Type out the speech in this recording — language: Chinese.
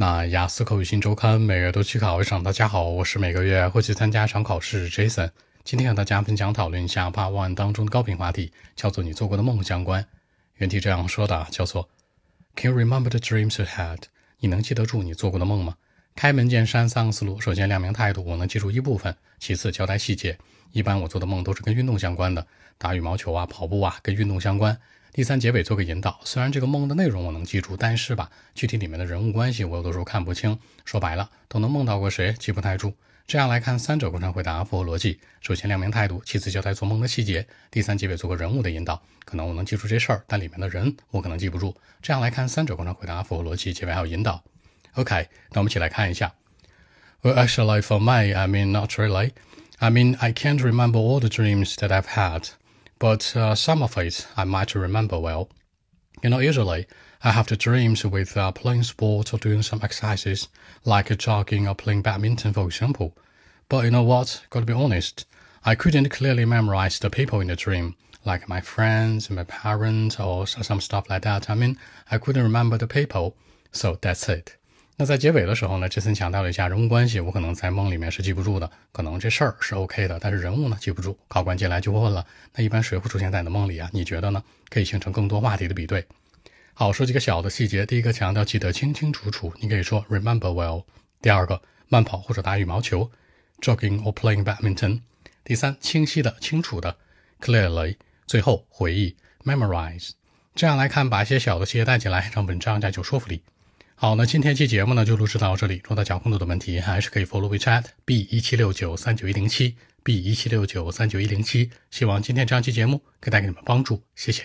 那雅思口语新周刊每月都去考一场。大家好，我是每个月会去参加一场考试 Jason。今天和大家分享讨论一下 Part One 当中的高频话题，叫做你做过的梦相关。原题这样说的，叫做 Can you remember the dreams you had？你能记得住你做过的梦吗？开门见山三个思路：首先亮明态度，我能记住一部分；其次交代细节，一般我做的梦都是跟运动相关的，打羽毛球啊、跑步啊，跟运动相关。第三结尾做个引导，虽然这个梦的内容我能记住，但是吧，具体里面的人物关系我有的时候看不清。说白了，都能梦到过谁，记不太住。这样来看，三者贯穿回答符合逻辑。首先亮明态度，其次交代做梦的细节，第三结尾做个人物的引导。可能我能记住这事儿，但里面的人我可能记不住。这样来看，三者贯穿回答符合逻辑，结尾还有引导。OK，那我们一起来看一下。Well, actually, for me, I mean, not really. I mean, I can't remember all the dreams that I've had. But uh, some of it I might remember well. You know, usually I have the dreams with uh, playing sports or doing some exercises, like jogging or playing badminton, for example. But you know what? Gotta be honest, I couldn't clearly memorize the people in the dream, like my friends, my parents, or some stuff like that. I mean, I couldn't remember the people, so that's it. 那在结尾的时候呢，杰森强调了一下人物关系，我可能在梦里面是记不住的，可能这事儿是 OK 的，但是人物呢记不住。考官进来就会问了，那一般谁会出现在你的梦里啊？你觉得呢？可以形成更多话题的比对。好，说几个小的细节。第一个强调记得清清楚楚，你可以说 remember well。第二个慢跑或者打羽毛球，jogging or playing badminton。第三清晰的、清楚的，clearly。最后回忆，memorize。这样来看，把一些小的细节带进来，让文章加有说服力。好，那今天期节目呢就录制到这里。如果大家有更多的问题，还是可以 follow WeChat b 一七六九三九一零七 b 一七六九三九一零七。希望今天这样期节目可以带给你们帮助，谢谢。